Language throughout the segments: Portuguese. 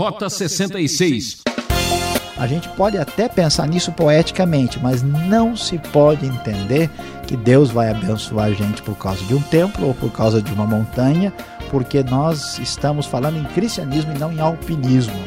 Rota 66. A gente pode até pensar nisso poeticamente, mas não se pode entender que Deus vai abençoar a gente por causa de um templo ou por causa de uma montanha, porque nós estamos falando em cristianismo e não em alpinismo.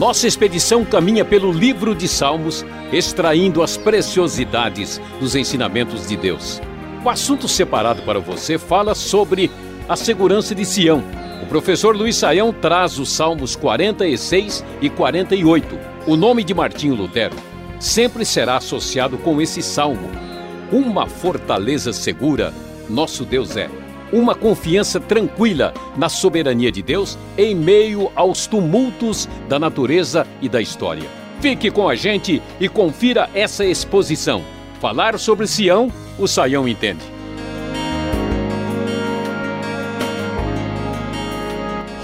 Nossa expedição caminha pelo livro de Salmos, extraindo as preciosidades dos ensinamentos de Deus. O assunto separado para você fala sobre a segurança de Sião. O professor Luiz Saião traz os Salmos 46 e 48. O nome de Martinho Lutero sempre será associado com esse salmo. Uma fortaleza segura, nosso Deus é uma confiança tranquila na soberania de Deus em meio aos tumultos da natureza e da história. Fique com a gente e confira essa exposição. Falar sobre Sião, o Saião entende.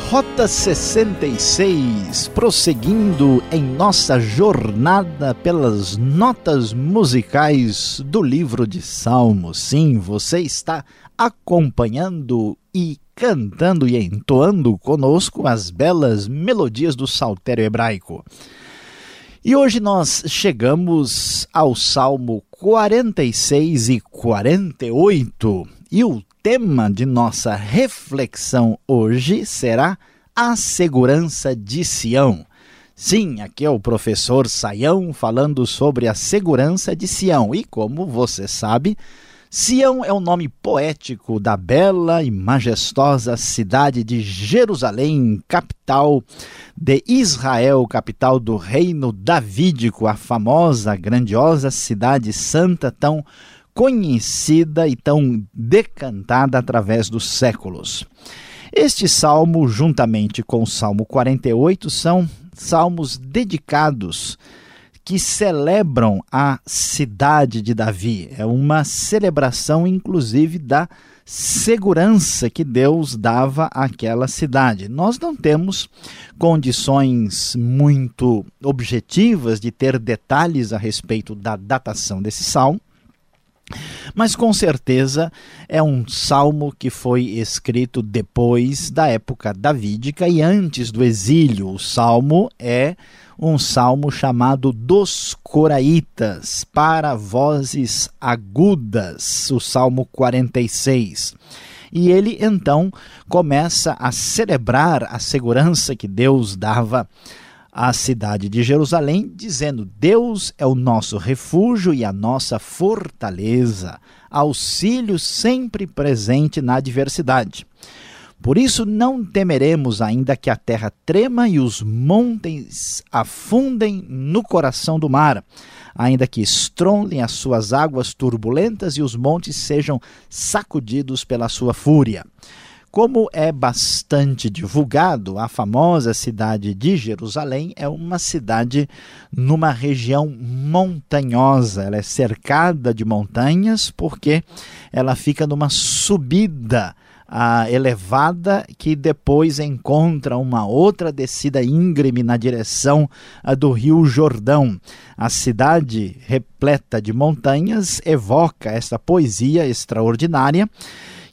Rota 66, prosseguindo em nossa jornada pelas notas musicais do livro de Salmos. Sim, você está acompanhando e cantando e entoando conosco as belas melodias do saltério hebraico. E hoje nós chegamos ao Salmo 46 e 48, e o tema de nossa reflexão hoje será a segurança de Sião. Sim, aqui é o professor Saião falando sobre a segurança de Sião. E como você sabe, Sião é o nome poético da bela e majestosa cidade de Jerusalém, capital de Israel, capital do reino davídico, a famosa, grandiosa cidade santa, tão conhecida e tão decantada através dos séculos. Este salmo, juntamente com o Salmo 48, são salmos dedicados que celebram a cidade de Davi. É uma celebração, inclusive, da segurança que Deus dava àquela cidade. Nós não temos condições muito objetivas de ter detalhes a respeito da datação desse salmo. Mas com certeza é um salmo que foi escrito depois da época davídica e antes do exílio. O salmo é um salmo chamado dos Coraitas, para vozes agudas, o salmo 46. E ele então começa a celebrar a segurança que Deus dava à cidade de Jerusalém, dizendo: Deus é o nosso refúgio e a nossa fortaleza, auxílio sempre presente na adversidade. Por isso não temeremos ainda que a terra trema e os montes afundem no coração do mar, ainda que estrondem as suas águas turbulentas e os montes sejam sacudidos pela sua fúria. Como é bastante divulgado, a famosa cidade de Jerusalém é uma cidade numa região montanhosa. Ela é cercada de montanhas porque ela fica numa subida a elevada que depois encontra uma outra descida íngreme na direção do Rio Jordão. A cidade repleta de montanhas evoca essa poesia extraordinária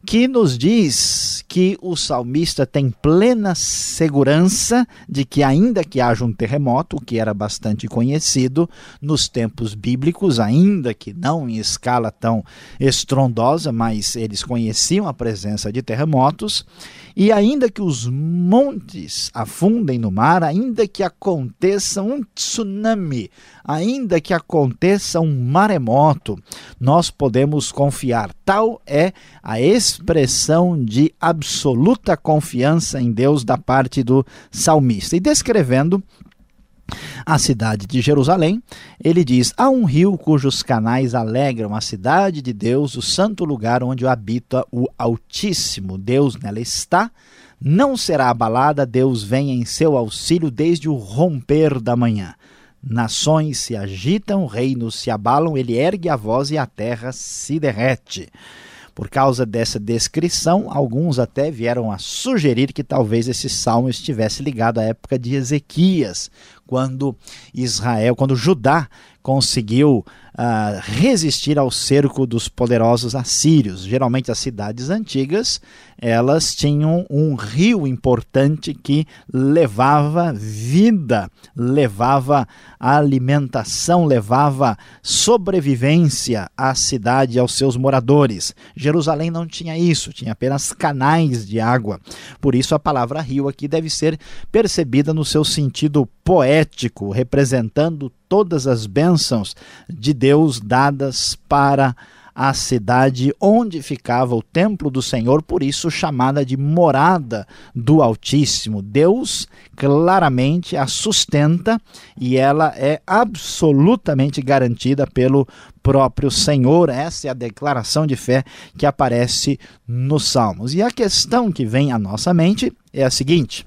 que nos diz que o salmista tem plena segurança de que, ainda que haja um terremoto, que era bastante conhecido nos tempos bíblicos, ainda que não em escala tão estrondosa, mas eles conheciam a presença de terremotos, e ainda que os montes afundem no mar, ainda que aconteça um tsunami, ainda que aconteça um maremoto, nós podemos confiar. Tal é a expressão de absoluta confiança em Deus da parte do salmista. E descrevendo a cidade de Jerusalém, ele diz: Há um rio cujos canais alegram a cidade de Deus, o santo lugar onde habita o Altíssimo. Deus nela está, não será abalada, Deus vem em seu auxílio desde o romper da manhã. Nações se agitam, reinos se abalam, ele ergue a voz e a terra se derrete. Por causa dessa descrição, alguns até vieram a sugerir que talvez esse salmo estivesse ligado à época de Ezequias, quando Israel, quando Judá conseguiu uh, resistir ao cerco dos poderosos assírios. Geralmente as cidades antigas elas tinham um rio importante que levava vida, levava alimentação, levava sobrevivência à cidade e aos seus moradores. Jerusalém não tinha isso, tinha apenas canais de água. Por isso a palavra rio aqui deve ser percebida no seu sentido poético, representando todas as bênçãos de Deus dadas para a cidade onde ficava o templo do Senhor, por isso chamada de morada do Altíssimo. Deus claramente a sustenta e ela é absolutamente garantida pelo próprio Senhor. Essa é a declaração de fé que aparece nos Salmos. E a questão que vem à nossa mente é a seguinte: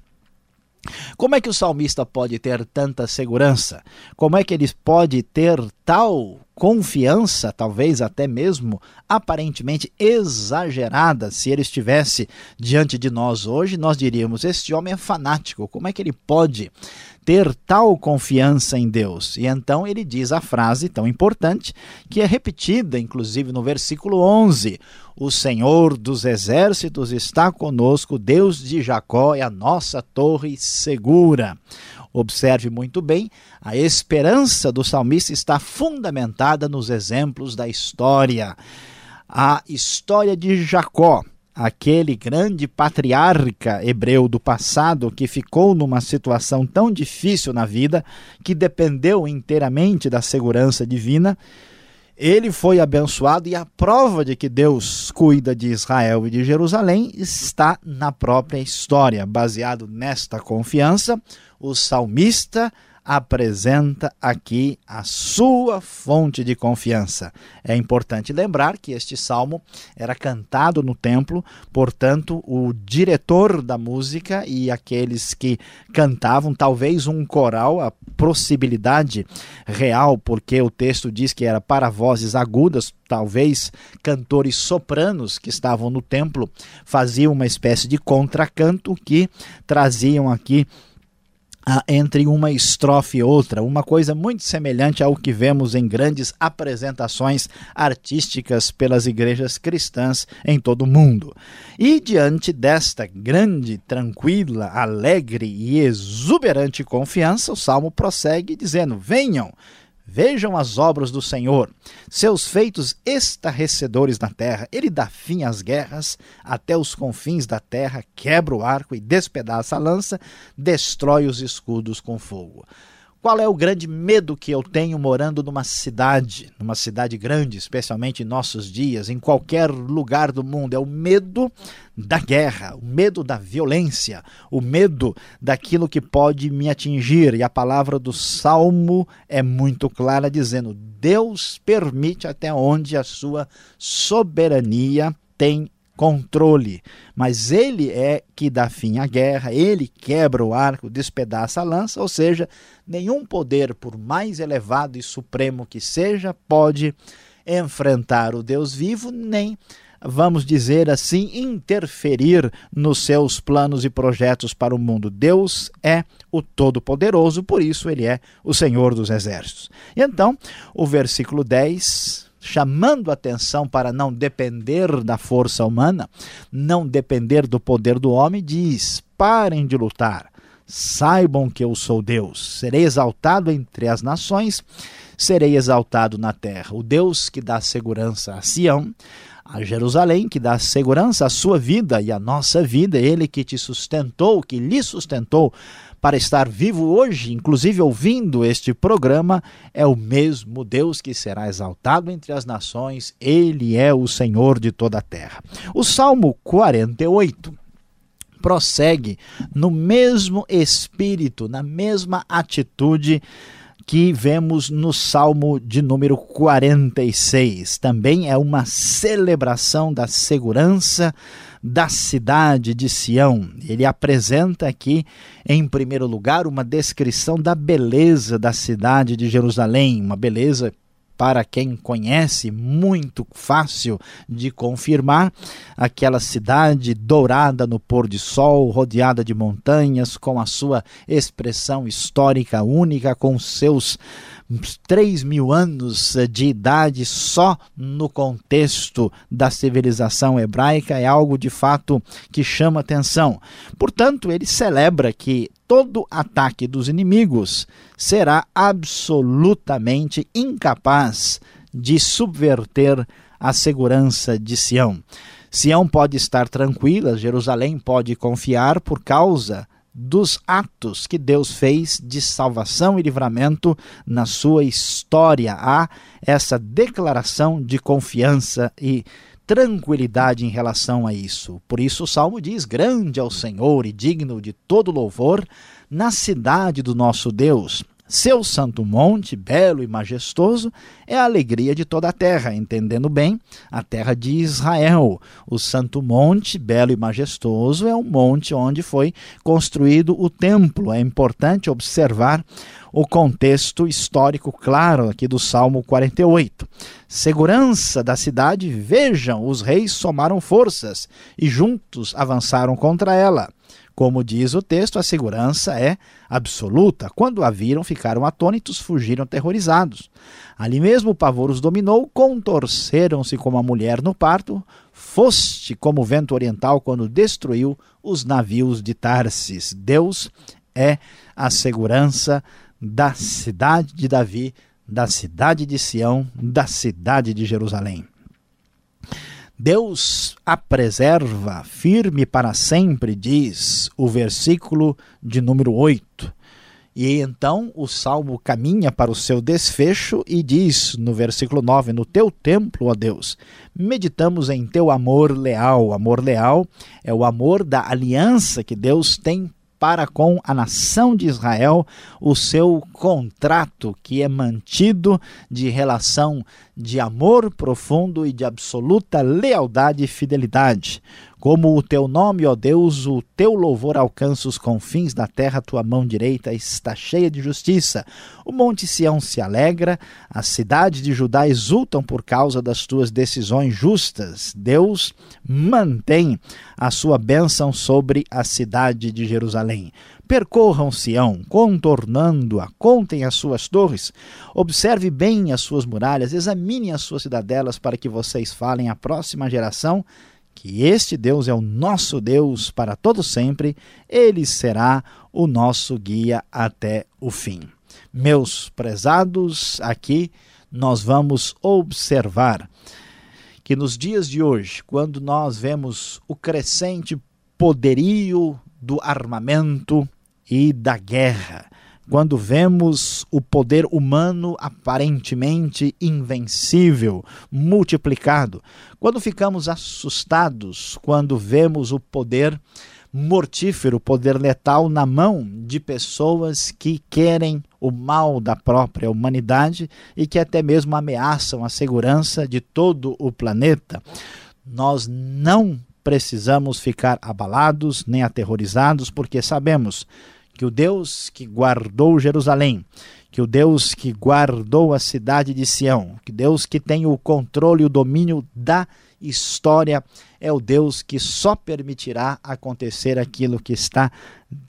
como é que o salmista pode ter tanta segurança? Como é que ele pode ter tal confiança, talvez até mesmo aparentemente exagerada, se ele estivesse diante de nós hoje, nós diríamos: este homem é fanático, como é que ele pode ter tal confiança em Deus? E então ele diz a frase tão importante, que é repetida inclusive no versículo 11: O Senhor dos exércitos está conosco, Deus de Jacó é a nossa torre segura. Observe muito bem, a esperança do salmista está fundamentada nos exemplos da história. A história de Jacó, aquele grande patriarca hebreu do passado que ficou numa situação tão difícil na vida, que dependeu inteiramente da segurança divina, ele foi abençoado e a prova de que Deus cuida de Israel e de Jerusalém está na própria história. Baseado nesta confiança, o salmista apresenta aqui a sua fonte de confiança. É importante lembrar que este salmo era cantado no templo, portanto, o diretor da música e aqueles que cantavam, talvez um coral, a possibilidade real, porque o texto diz que era para vozes agudas, talvez cantores sopranos que estavam no templo faziam uma espécie de contracanto que traziam aqui entre uma estrofe e outra, uma coisa muito semelhante ao que vemos em grandes apresentações artísticas pelas igrejas cristãs em todo o mundo. E diante desta grande, tranquila, alegre e exuberante confiança, o salmo prossegue dizendo: Venham, Vejam as obras do Senhor, seus feitos estarrecedores na terra. Ele dá fim às guerras até os confins da terra, quebra o arco e despedaça a lança, destrói os escudos com fogo. Qual é o grande medo que eu tenho morando numa cidade, numa cidade grande, especialmente em nossos dias, em qualquer lugar do mundo? É o medo da guerra, o medo da violência, o medo daquilo que pode me atingir. E a palavra do Salmo é muito clara, dizendo: Deus permite até onde a sua soberania tem controle, mas ele é que dá fim à guerra, ele quebra o arco, despedaça a lança, ou seja, nenhum poder, por mais elevado e supremo que seja, pode enfrentar o Deus vivo, nem vamos dizer assim, interferir nos seus planos e projetos para o mundo. Deus é o Todo-Poderoso, por isso ele é o Senhor dos Exércitos. E então, o versículo 10 chamando atenção para não depender da força humana, não depender do poder do homem, diz: parem de lutar, saibam que eu sou Deus, serei exaltado entre as nações, serei exaltado na terra. O Deus que dá segurança a Sião, a Jerusalém, que dá segurança à sua vida e à nossa vida, ele que te sustentou, que lhe sustentou para estar vivo hoje, inclusive ouvindo este programa, é o mesmo Deus que será exaltado entre as nações, ele é o Senhor de toda a terra. O Salmo 48 prossegue no mesmo espírito, na mesma atitude que vemos no Salmo de número 46. Também é uma celebração da segurança da cidade de Sião. Ele apresenta aqui, em primeiro lugar, uma descrição da beleza da cidade de Jerusalém, uma beleza para quem conhece, muito fácil de confirmar. Aquela cidade dourada no pôr de sol, rodeada de montanhas, com a sua expressão histórica única, com seus três mil anos de idade só no contexto da civilização hebraica é algo de fato que chama atenção. Portanto, ele celebra que todo ataque dos inimigos será absolutamente incapaz de subverter a segurança de Sião. Sião pode estar tranquila, Jerusalém pode confiar por causa dos atos que Deus fez de salvação e livramento na sua história. Há essa declaração de confiança e tranquilidade em relação a isso. Por isso o salmo diz: Grande é o Senhor e digno de todo louvor na cidade do nosso Deus. Seu santo monte, belo e majestoso, é a alegria de toda a terra, entendendo bem, a terra de Israel. O santo monte, belo e majestoso, é o monte onde foi construído o templo. É importante observar o contexto histórico claro aqui do Salmo 48. Segurança da cidade, vejam, os reis somaram forças e juntos avançaram contra ela. Como diz o texto, a segurança é absoluta. Quando a viram, ficaram atônitos, fugiram aterrorizados. Ali mesmo o pavor os dominou, contorceram-se como a mulher no parto, foste como o vento oriental quando destruiu os navios de Tarsis. Deus é a segurança da cidade de Davi, da cidade de Sião, da cidade de Jerusalém. Deus a preserva firme para sempre, diz o versículo de número 8. E então o salmo caminha para o seu desfecho e diz no versículo 9: No teu templo, ó Deus, meditamos em teu amor leal. Amor leal é o amor da aliança que Deus tem para com a nação de Israel o seu contrato que é mantido de relação de amor profundo e de absoluta lealdade e fidelidade. Como o teu nome, ó Deus, o teu louvor alcança os confins da terra, tua mão direita está cheia de justiça. O monte Sião se alegra, a cidade de Judá exultam por causa das tuas decisões justas. Deus mantém a sua bênção sobre a cidade de Jerusalém. Percorram Sião, contornando-a, contem as suas torres, observe bem as suas muralhas, examine as suas cidadelas para que vocês falem à próxima geração que este Deus é o nosso Deus para todo sempre, ele será o nosso guia até o fim. Meus prezados, aqui nós vamos observar que nos dias de hoje, quando nós vemos o crescente poderio do armamento e da guerra, quando vemos o poder humano aparentemente invencível, multiplicado, quando ficamos assustados, quando vemos o poder mortífero, o poder letal na mão de pessoas que querem o mal da própria humanidade e que até mesmo ameaçam a segurança de todo o planeta, nós não precisamos ficar abalados nem aterrorizados, porque sabemos que o Deus que guardou Jerusalém, que o Deus que guardou a cidade de Sião, que Deus que tem o controle e o domínio da história, é o Deus que só permitirá acontecer aquilo que está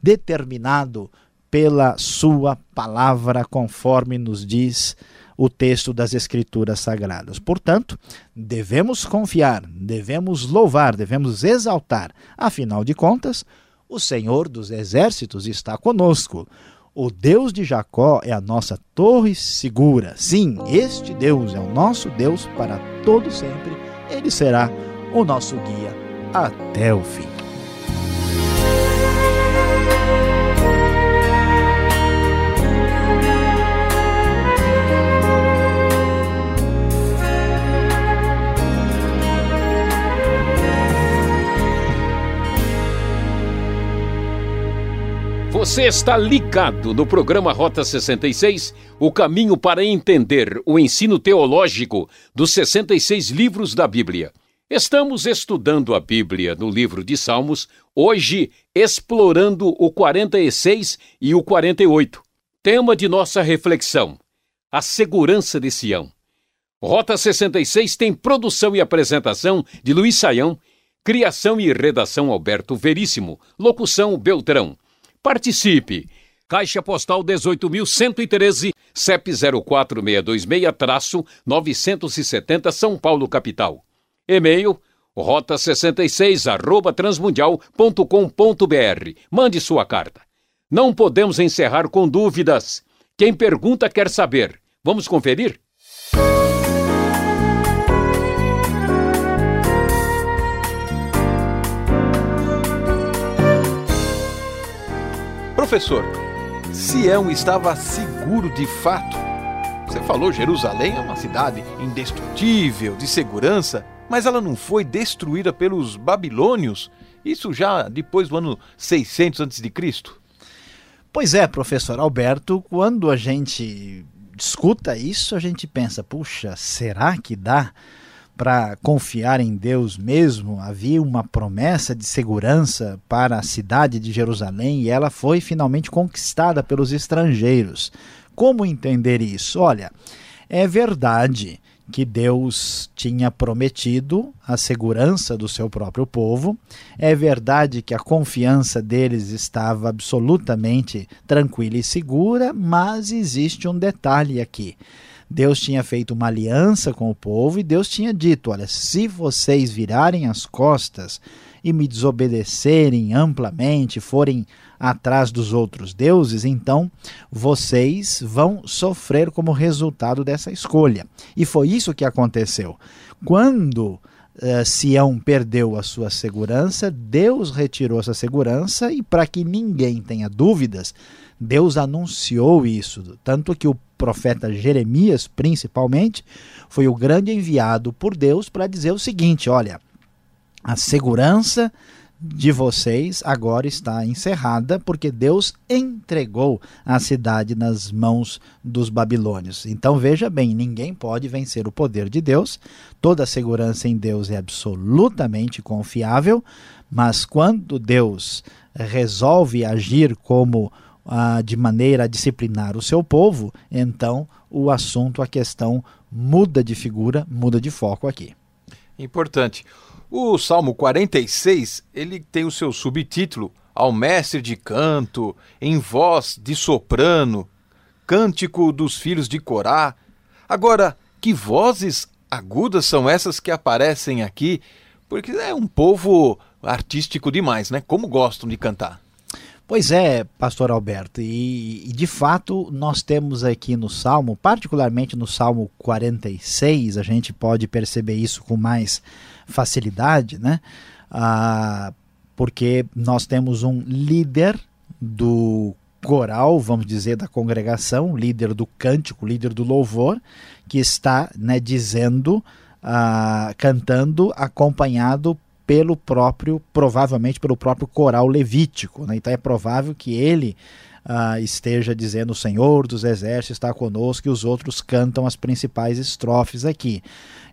determinado pela sua palavra, conforme nos diz o texto das Escrituras Sagradas. Portanto, devemos confiar, devemos louvar, devemos exaltar. Afinal de contas, o Senhor dos exércitos está conosco. O Deus de Jacó é a nossa torre segura. Sim, este Deus é o nosso Deus para todo sempre. Ele será o nosso guia até o fim. Você está ligado no programa Rota 66, o caminho para entender o ensino teológico dos 66 livros da Bíblia. Estamos estudando a Bíblia no livro de Salmos, hoje explorando o 46 e o 48. Tema de nossa reflexão: a segurança de Sião. Rota 66 tem produção e apresentação de Luiz Saião, criação e redação Alberto Veríssimo, locução Beltrão. Participe! Caixa Postal 18.113, CEP 04626-970 São Paulo, capital. E-mail rota66 arroba transmundial.com.br. Mande sua carta. Não podemos encerrar com dúvidas. Quem pergunta quer saber. Vamos conferir? Professor, Sião estava seguro de fato? Você falou Jerusalém é uma cidade indestrutível, de segurança, mas ela não foi destruída pelos babilônios? Isso já depois do ano 600 a.C.? Pois é, professor Alberto, quando a gente escuta isso, a gente pensa, puxa, será que dá para confiar em Deus mesmo? Havia uma promessa de segurança para a cidade de Jerusalém e ela foi finalmente conquistada pelos estrangeiros. Como entender isso? Olha, é verdade que Deus tinha prometido a segurança do seu próprio povo. É verdade que a confiança deles estava absolutamente tranquila e segura, mas existe um detalhe aqui. Deus tinha feito uma aliança com o povo e Deus tinha dito: Olha, se vocês virarem as costas e me desobedecerem amplamente, forem atrás dos outros deuses, então vocês vão sofrer como resultado dessa escolha. E foi isso que aconteceu. Quando uh, Sião perdeu a sua segurança, Deus retirou essa segurança e, para que ninguém tenha dúvidas, Deus anunciou isso. Tanto que o profeta Jeremias, principalmente, foi o grande enviado por Deus para dizer o seguinte: olha, a segurança de vocês agora está encerrada, porque Deus entregou a cidade nas mãos dos babilônios. Então veja bem, ninguém pode vencer o poder de Deus. Toda a segurança em Deus é absolutamente confiável, mas quando Deus resolve agir como ah, de maneira a disciplinar o seu povo, então o assunto, a questão muda de figura, muda de foco aqui. Importante. O Salmo 46, ele tem o seu subtítulo Ao mestre de canto, em voz de soprano, cântico dos filhos de Corá. Agora, que vozes agudas são essas que aparecem aqui? Porque é um povo artístico demais, né? Como gostam de cantar. Pois é, pastor Alberto, e, e, de fato nós temos aqui no Salmo, particularmente no Salmo 46, a gente pode perceber isso com mais facilidade, né? Ah, porque nós temos um líder do coral, vamos dizer, da congregação, líder do cântico, líder do louvor, que está né, dizendo, ah, cantando, acompanhado pelo próprio, provavelmente pelo próprio coral levítico. Né? Então é provável que ele uh, esteja dizendo: O Senhor dos Exércitos está conosco, e os outros cantam as principais estrofes aqui.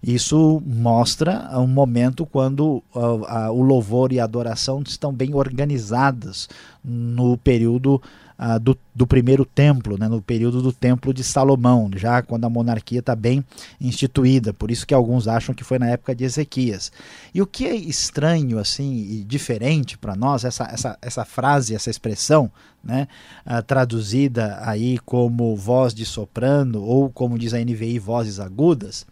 Isso mostra um momento quando uh, uh, o louvor e a adoração estão bem organizadas no período ah, do, do, primeiro templo, né, no período do templo de Salomão, já quando a monarquia está bem instituída. Por isso que alguns acham que foi na época de Ezequias. E o que é estranho assim e diferente para nós, essa, essa, essa frase, essa expressão, né, ah, traduzida aí como voz de soprano ou como diz a NVI, vozes agudas,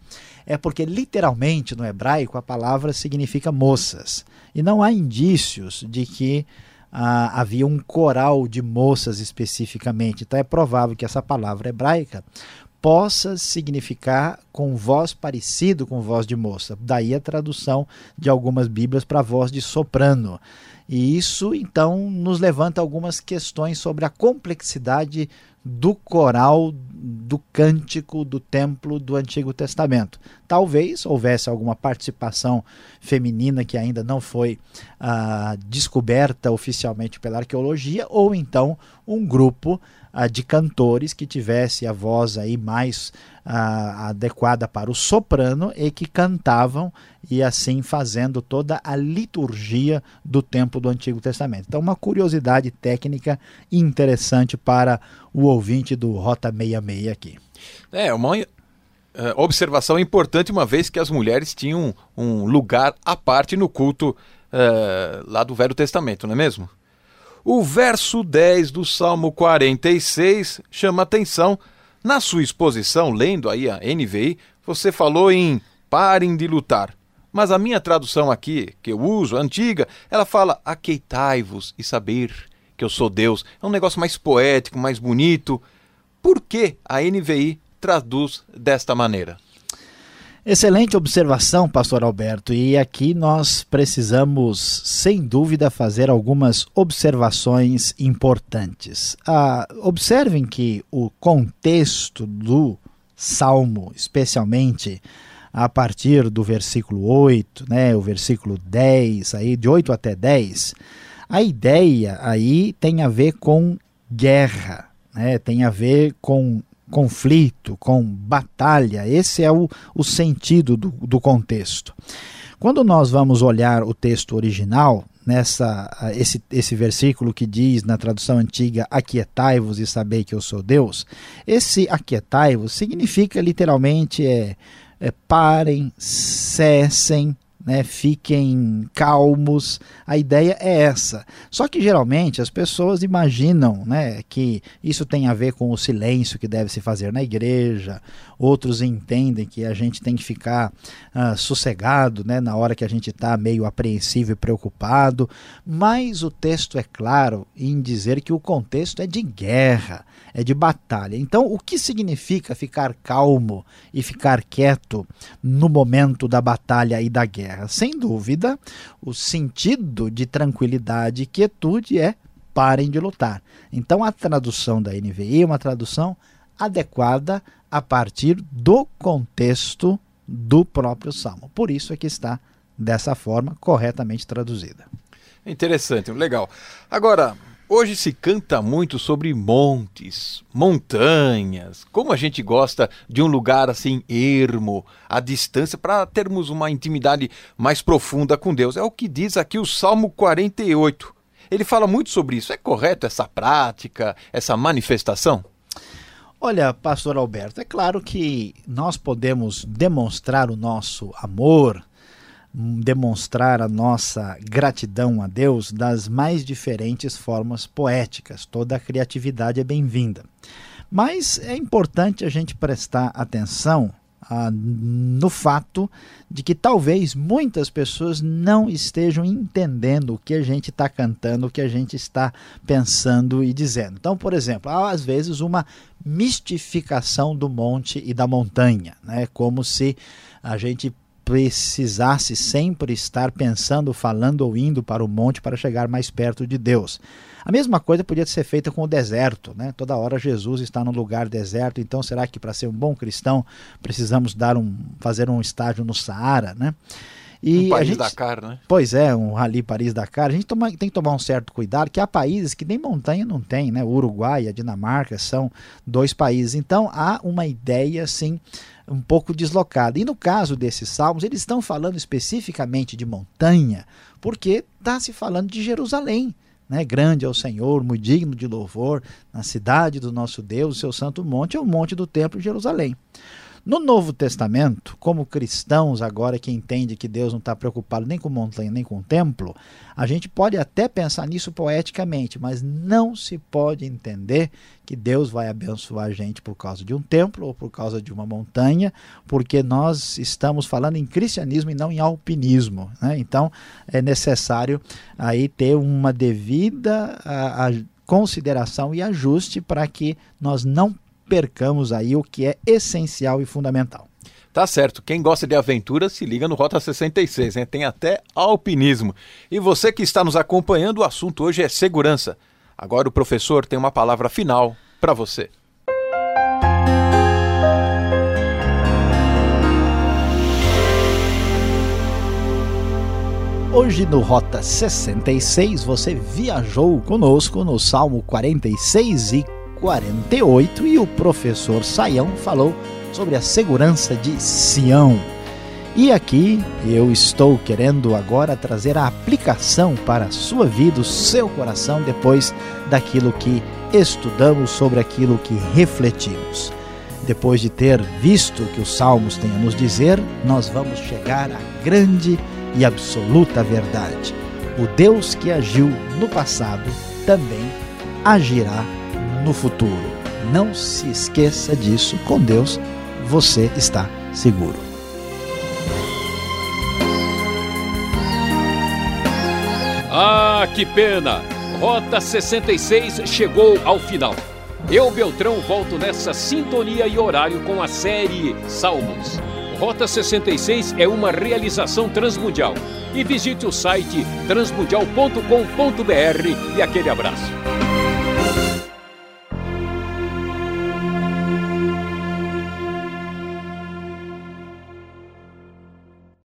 é porque literalmente no hebraico a palavra significa moças. E não há indícios de que ah, havia um coral de moças especificamente. Então é provável que essa palavra hebraica possa significar com voz parecido com voz de moça. Daí a tradução de algumas Bíblias para voz de soprano. E isso então nos levanta algumas questões sobre a complexidade do coral, do cântico do templo do Antigo Testamento. Talvez houvesse alguma participação feminina que ainda não foi ah, descoberta oficialmente pela arqueologia, ou então um grupo ah, de cantores que tivesse a voz aí mais ah, adequada para o soprano e que cantavam e assim fazendo toda a liturgia do tempo do Antigo Testamento. Então, uma curiosidade técnica interessante para o ouvinte do Rota 66 aqui. É, uma, uh, observação importante, uma vez que as mulheres tinham um lugar à parte no culto uh, lá do Velho Testamento, não é mesmo? O verso 10 do Salmo 46 chama atenção. Na sua exposição, lendo aí a NVI, você falou em parem de lutar. Mas a minha tradução aqui, que eu uso, a antiga, ela fala aqueitai-vos e saber que eu sou Deus. É um negócio mais poético, mais bonito. Por que a NVI traduz desta maneira? Excelente observação, pastor Alberto. E aqui nós precisamos, sem dúvida, fazer algumas observações importantes. Ah, observem que o contexto do salmo, especialmente a partir do versículo 8, né, o versículo 10, aí de 8 até 10, a ideia aí tem a ver com guerra, né, tem a ver com conflito, com batalha. Esse é o, o sentido do, do contexto. Quando nós vamos olhar o texto original, nessa esse, esse versículo que diz na tradução antiga aquietai-vos e sabei que eu sou Deus, esse aquietai-vos significa literalmente é, é parem, cessem, né, fiquem calmos. A ideia é essa. Só que geralmente as pessoas imaginam né, que isso tem a ver com o silêncio que deve se fazer na igreja. Outros entendem que a gente tem que ficar uh, sossegado né, na hora que a gente está meio apreensivo e preocupado. Mas o texto é claro em dizer que o contexto é de guerra, é de batalha. Então, o que significa ficar calmo e ficar quieto no momento da batalha e da guerra? Terra. Sem dúvida, o sentido de tranquilidade e quietude é parem de lutar. Então a tradução da NVI é uma tradução adequada a partir do contexto do próprio salmo. Por isso é que está dessa forma corretamente traduzida. Interessante, legal. Agora, Hoje se canta muito sobre montes, montanhas, como a gente gosta de um lugar assim ermo, à distância, para termos uma intimidade mais profunda com Deus. É o que diz aqui o Salmo 48. Ele fala muito sobre isso. É correto essa prática, essa manifestação? Olha, pastor Alberto, é claro que nós podemos demonstrar o nosso amor, demonstrar a nossa gratidão a Deus das mais diferentes formas poéticas. Toda a criatividade é bem-vinda. Mas é importante a gente prestar atenção ah, no fato de que talvez muitas pessoas não estejam entendendo o que a gente está cantando, o que a gente está pensando e dizendo. Então, por exemplo, há às vezes uma mistificação do monte e da montanha, né? como se a gente precisasse sempre estar pensando, falando ou indo para o monte para chegar mais perto de Deus. A mesma coisa podia ser feita com o deserto, né? Toda hora Jesus está no lugar deserto, então será que para ser um bom cristão precisamos dar um, fazer um estágio no Saara, né? E um gente, Dakar, né? Pois é, um Rally Paris Dakar. A gente toma, tem que tomar um certo cuidado, que há países que nem montanha não tem, né? O Uruguai e a Dinamarca são dois países. Então há uma ideia, assim, um pouco deslocada. E no caso desses salmos, eles estão falando especificamente de montanha, porque está se falando de Jerusalém. Né? Grande é o Senhor, muito digno de louvor, na cidade do nosso Deus, o seu santo monte é o monte do templo de Jerusalém. No Novo Testamento, como cristãos agora que entende que Deus não está preocupado nem com montanha nem com templo, a gente pode até pensar nisso poeticamente, mas não se pode entender que Deus vai abençoar a gente por causa de um templo ou por causa de uma montanha, porque nós estamos falando em cristianismo e não em alpinismo. Né? Então é necessário aí ter uma devida a, a consideração e ajuste para que nós não percamos aí o que é essencial e fundamental. Tá certo. Quem gosta de aventura se liga no Rota 66, hein? Tem até alpinismo. E você que está nos acompanhando, o assunto hoje é segurança. Agora o professor tem uma palavra final para você. Hoje no Rota 66 você viajou conosco no Salmo 46 e 48 e o professor Saião falou sobre a segurança de Sião. E aqui eu estou querendo agora trazer a aplicação para a sua vida, o seu coração, depois daquilo que estudamos, sobre aquilo que refletimos. Depois de ter visto o que os Salmos têm a nos dizer, nós vamos chegar à grande e absoluta verdade. O Deus que agiu no passado também agirá no futuro. Não se esqueça disso. Com Deus, você está seguro. Ah, que pena! Rota 66 chegou ao final. Eu, Beltrão, volto nessa sintonia e horário com a série Salmos. Rota 66 é uma realização transmundial. E visite o site transmundial.com.br e aquele abraço.